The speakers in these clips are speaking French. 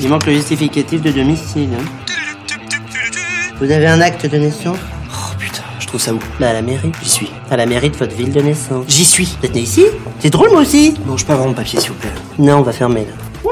Il manque le justificatif de domicile. hein. Vous avez un acte de naissance? Oh putain, je trouve ça où? Bah à la mairie. J'y suis. À la mairie de votre ville de naissance. J'y suis. Vous êtes né ici? C'est drôle moi aussi Non, je peux avoir mon papier, s'il vous plaît. Non, on va fermer là.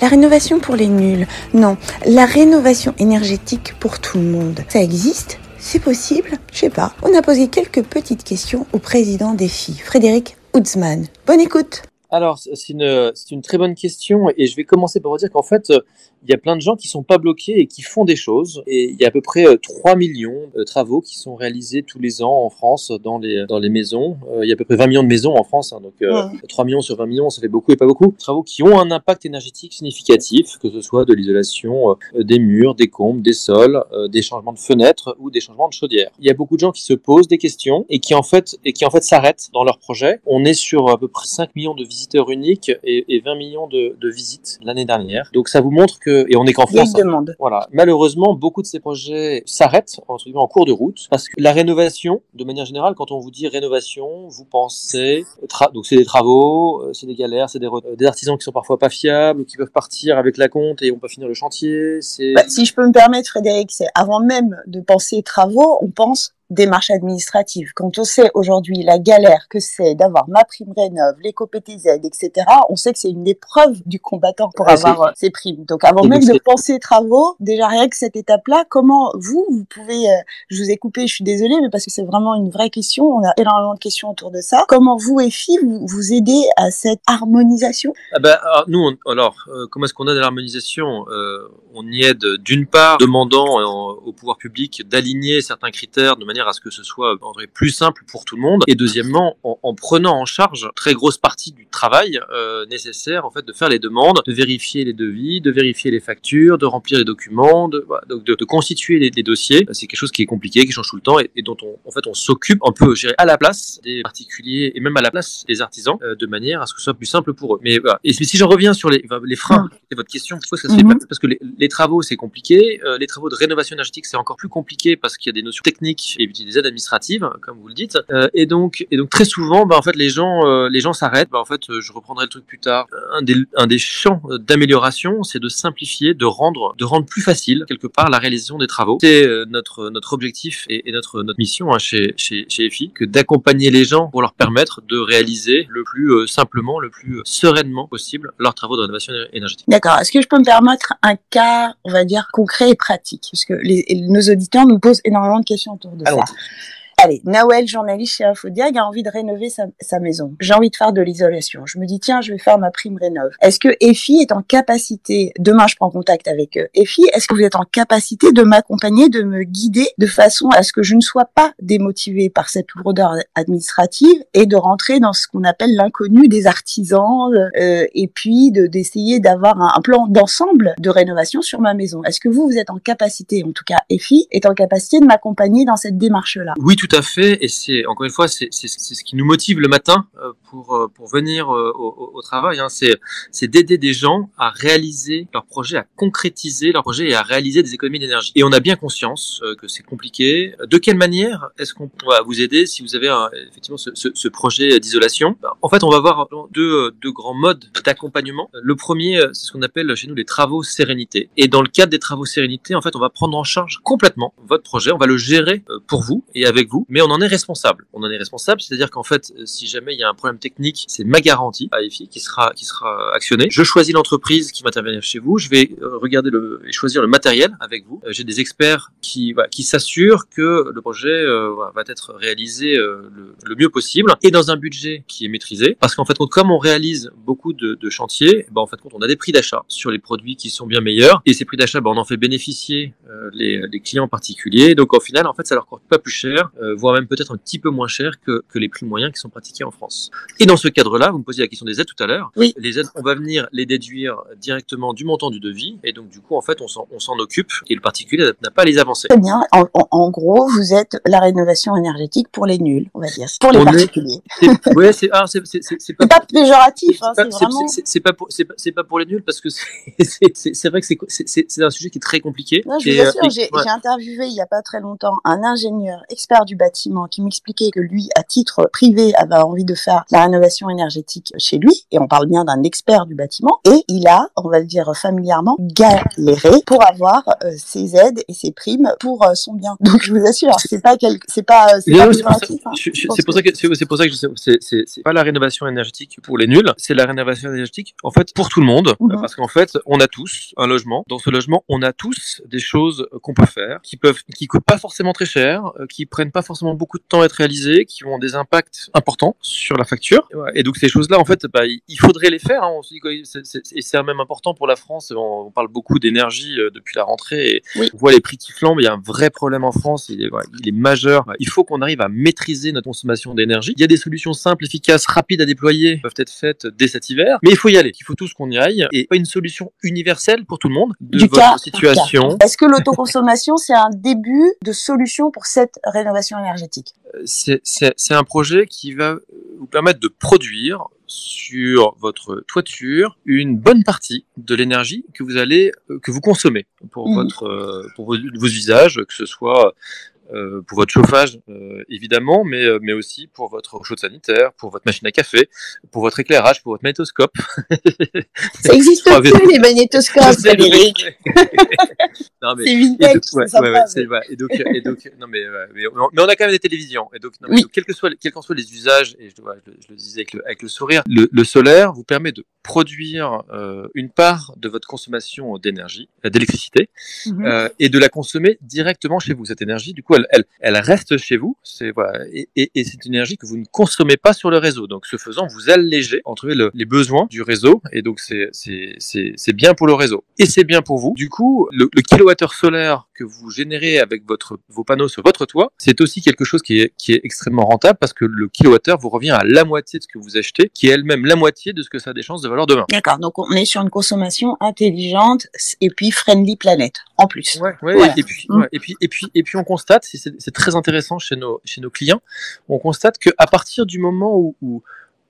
La rénovation pour les nuls. Non, la rénovation énergétique pour tout le monde. Ça existe? C'est possible? Je sais pas. On a posé quelques petites questions au président des filles, Frédéric Houtzmann. Bonne écoute Alors, c'est une, c'est une très bonne question et je vais commencer par vous dire qu'en fait, euh, il y a plein de gens qui sont pas bloqués et qui font des choses. Et il y a à peu près euh, 3 millions de travaux qui sont réalisés tous les ans en France dans les, dans les maisons. Euh, Il y a à peu près 20 millions de maisons en France, hein, donc euh, 3 millions sur 20 millions, ça fait beaucoup et pas beaucoup. Travaux qui ont un impact énergétique significatif, que ce soit de l'isolation euh, des murs, des combles, des sols, euh, des changements de fenêtres ou des changements de chaudière. Il y a beaucoup de gens qui se posent des questions et qui en fait et qui en fait s'arrêtent dans leur projet. On est sur à peu près 5 millions de visiteurs uniques et, et 20 millions de, de visites l'année dernière. Donc ça vous montre que et on est qu'en France. hein. demande. Voilà. Malheureusement, beaucoup de ces projets s'arrêtent en cours de route parce que la rénovation, de manière générale, quand on vous dit rénovation, vous pensez donc c'est des travaux, euh, c'est des galères, c'est des, artisans qui sont parfois pas fiables, ou qui peuvent partir avec la compte et vont pas finir le chantier. Bah, si je peux me permettre, Frédéric, c'est avant même de penser travaux, on pense démarche administrative. Quand on sait aujourd'hui la galère que c'est d'avoir ma prime rénov, l'éco-PTZ, etc., on sait que c'est une épreuve du combattant pour Ah, avoir euh, ces primes. Donc avant Et même de penser travaux, déjà rien que cette étape-là, comment vous, vous pouvez, euh, je vous ai coupé, je suis désolée, mais parce que c'est vraiment une vraie question, on a énormément de questions autour de ça. Comment vous, EFI, vous, vous aidez à cette harmonisation? Ah ben, alors, nous, on- alors, euh, comment est-ce qu'on aide à l'harmonisation? Euh, On y aide d'une part, demandant euh, au pouvoir public d'aligner certains critères de manière à ce que ce soit en vrai, plus simple pour tout le monde, et deuxièmement, en, en prenant en charge très grosse partie du travail euh, nécessaire en fait de faire les demandes, de vérifier les devis, de vérifier les factures, de remplir les documents, de, voilà, donc de, de constituer les, les dossiers. C'est quelque chose qui est compliqué, qui change tout le temps, et, et dont on, en fait, on s'occupe un peu, dirais, à la place des particuliers et même à la place des artisans, euh, de manière à ce que ce soit plus simple pour eux. Mais voilà. Et si j'en reviens sur les, les freins, c'est votre question, ça se fait Mhm. pas Parce que les, les travaux, c'est compliqué. Euh, les travaux de rénovation énergétique, c'est encore plus compliqué parce qu'il y a des notions techniques et puis des aides administratives, comme vous le dites. Euh, et donc, et donc très souvent, bah, en fait, les gens, euh, les gens s'arrêtent. Bah, en fait, euh, je reprendrai le truc plus tard. Euh, Un des, un des champs euh, d'amélioration, c'est de simplifier, de rendre, de rendre plus facile quelque part la réalisation des travaux. C'est euh, notre notre objectif et, et notre notre mission hein, chez chez chez EFI, que d'accompagner les gens pour leur permettre de réaliser le plus euh, simplement, le plus sereinement possible leurs travaux de rénovation énergétique. D'accord. Est-ce que je peux me permettre un cas, on va dire, concret et pratique? Parce que les, nos auditeurs nous posent énormément de questions autour de Allons. Ça. Allez, Nawel, journaliste chez Infodiag, a envie de rénover sa, sa maison. J'ai envie de faire de l'isolation. Je me dis, tiens, je vais faire ma prime rénov. Est-ce que EFI est en capacité, demain je prends contact avec euh, EFI, est-ce que vous êtes en capacité de m'accompagner, de me guider de façon à ce que je ne sois pas démotivée par cette lourdeur administrative et de rentrer dans ce qu'on appelle l'inconnu des artisans euh, et puis de d'essayer d'avoir un, un plan d'ensemble de rénovation sur ma maison? Est-ce que vous, vous êtes en capacité, en tout cas EFI, est en capacité de m'accompagner dans cette démarche-là? Oui, tout à fait. Et c'est encore une fois, c'est ce qui nous motive le matin euh, pour euh, pour venir euh, au, au- au travail. Hein. C'est d'aider des gens à réaliser leur projet, à concrétiser leur projet et à réaliser des économies d'énergie. Et on a bien conscience euh, que c'est compliqué. De quelle manière est-ce qu'on va vous aider si vous avez un- effectivement ce, ce, ce projet d'isolation? Ben, En fait, on va avoir deux deux grands modes d'accompagnement. Le premier, c'est ce qu'on appelle chez nous les travaux sérénité. Et dans le cadre des travaux sérénité, en fait, on va prendre en charge complètement votre projet. On va le gérer pour vous et avec vous, mais on en est responsable. On en est responsable, c'est-à-dire qu'en fait, si jamais il y a un problème technique, c'est ma garantie à EFI qui sera qui sera actionnée. Je choisis l'entreprise qui va intervenir chez vous. Je vais euh, regarder le et choisir le matériel avec vous. Euh, J'ai des experts qui qui s'assurent que le projet euh, va être réalisé le, mieux possible et dans un budget qui est maîtrisé. Parce qu'en fait, comme on réalise beaucoup de, chantiers, ben, en fait, on a des prix d'achat sur les produits qui sont bien meilleurs et ces prix d'achat, ben, on en fait bénéficier les, les clients particuliers. Donc au final, en fait, ça leur coûte pas plus cher, voire même peut-être un petit peu moins cher que, que les prix moyens qui sont pratiqués en France. Et dans ce cadre-là, vous me posiez la question des aides tout à l'heure. Oui. Les aides, on va venir les déduire directement du montant du devis et donc du coup, en fait, on s'en on s'en occupe et le particulier n'a pas à les avancer. Très bien. En, en- en gros, vous êtes la rénovation énergétique pour les nuls, on va dire, pour les On est- particuliers. C'est- Ouais, c'est ah, c'est c'est- c'est- c'est pas C'est pas péjoratif, c'est pas- vraiment. pour pas, les nuls parce que c'est c'est- c'est- c'est vrai que c'est c'est- c'est c'est un sujet qui est très compliqué. Non, je vous euh, assure, j'ai ouais. interviewé il y a pas très longtemps un ingénieur expert du bâtiment qui m'expliquait que lui, à titre privé, avait envie de faire la rénovation énergétique chez lui, et on parle bien d'un expert du bâtiment, et il a, on va le dire familièrement, galéré pour avoir euh, ses aides et ses primes pour euh, son bien. Donc je vous assure, c'est pas quel... c'est pas euh, c'est pas c'est pour ça- hein. que c'est pour ça que c'est pas la rénovation énergétique pour les nuls, c'est la rénovation énergétique en fait pour tout le monde Mhm. parce qu'en fait on a tous un logement. Dans ce logement, on a tous des choses qu'on peut faire qui peuvent qui coûtent pas forcément très cher, qui prennent pas forcément beaucoup de temps à être réalisées, qui ont des impacts importants sur la facture. Et donc ces choses-là en fait bah, il faudrait les faire. hein. On se dit et c'est même important pour la France. On, on parle beaucoup d'énergie euh, depuis la rentrée. Et Oui. On voit les prix qui flambent. Il y a un vrai problème en France. Il est, voilà, il est majeur. Il faut qu'on arrive à maîtriser notre consommation d'énergie. Il y a des solutions simples, efficaces, rapides à déployer, qui peuvent être faites dès cet hiver. Mais il faut y aller. Il faut tous qu'on y aille. Et pas une solution universelle pour tout le monde de Du votre cas situation. Est-ce que l'autoconsommation, c'est un début de solution pour cette rénovation énergétique? C'est- c'est un projet qui va vous permettre de produire sur votre toiture une bonne partie de l'énergie que vous allez euh, que vous consommez pour Mhm. votre euh, pour vos, vos usages que ce soit euh, pour votre chauffage euh, évidemment mais euh, mais aussi pour votre chaude sanitaire pour votre machine à café pour votre éclairage pour votre magnétoscope Ça existe plus, les magnétoscopes, Frédéric. non mais C'est et vintage, donc. Et donc, et donc, non mais, ouais, mais, on, mais on a quand même des télévisions. Et donc, non, mais Oui. donc, quels que soient, quels qu'en soient les usages, et je, ouais, je, je le disais avec le, avec le sourire, le, le solaire vous permet de produire euh, une part de votre consommation d'énergie, euh, d'électricité, euh, et de la consommer directement chez vous. Cette énergie, du coup, elle, elle, elle reste chez vous. C'est voilà, et, et, et c'est une énergie que vous ne consommez pas sur le réseau. Donc, ce faisant, vous allégez entre le, les besoins du réseau, et donc c'est bien pour le réseau et c'est bien pour vous. Du coup, le, le kilowattheure solaire que vous générez avec votre vos panneaux sur votre toit, c'est aussi quelque chose qui est qui est extrêmement rentable parce que le kilowattheure vous revient à la moitié de ce que vous achetez, qui est elle-même la moitié de ce que ça a des chances de valoir demain. D'accord, donc on est sur une consommation intelligente et puis friendly planète en plus. Ouais, ouais, Voilà. et, puis, Mm. ouais, et puis, et puis, et puis, on constate, c'est- très intéressant chez nos, chez nos clients, on constate que à partir du moment où, où,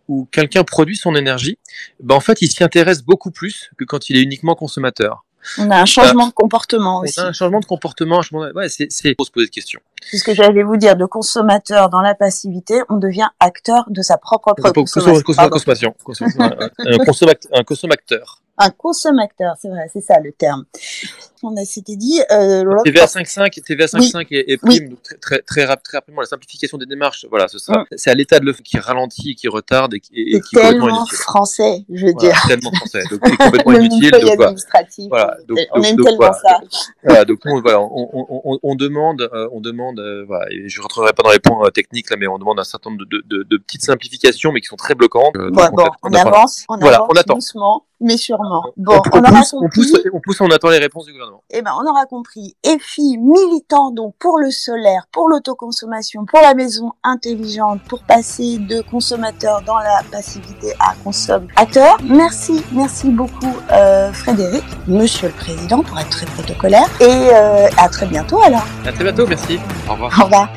où quelqu'un produit son énergie, ben en fait, il s'y intéresse beaucoup plus que quand il est uniquement consommateur. On a un changement de comportement On aussi. a un changement de comportement, un changement de- ouais, c'est, c'est, faut se poser de questions. C'est ce que j'allais vous dire, de consommateur dans la passivité, on devient acteur de sa propre Consom- consommation. consommation, consommation, un, un, consommateur, un consommateur. Un consommateur, c'est vrai, c'est ça le terme. On a s'était dit, euh, TVA 5.5, TVA 5.5 et, et prime, donc très, très, très, rap- très rapidement, la simplification des démarches, voilà, ce sera, c'est à l'état de le qui ralentit, qui retarde et qui, et, et qui est tellement inutile. français, je veux Voilà, dire. tellement français, donc c'est complètement Le inutile. Donc, voilà. Voilà, donc- on donc- aime tellement voilà. ça. Voilà, donc nous, voilà, on, on, on, on demande, euh, on demande, euh, voilà, et je rentrerai pas dans les points euh, techniques là, mais on demande un certain nombre de, de, de petites simplifications, mais qui sont très bloquantes. Euh, Bon, bon, on, on avance, on avance on attend. doucement, mais sûrement. On, Bon, on, on aura pousse, on compris. pousse, on pousse, on attend les réponses du gouvernement. Eh ben, on aura compris. EFI, militant donc pour le solaire, pour l'autoconsommation, pour la maison intelligente, pour passer de consommateur dans la passivité à consommateur. Merci, merci beaucoup euh, Frédéric, Monsieur le Président, pour être très protocolaire. Et euh, à très bientôt alors. À très bientôt, merci. Au revoir. Au revoir.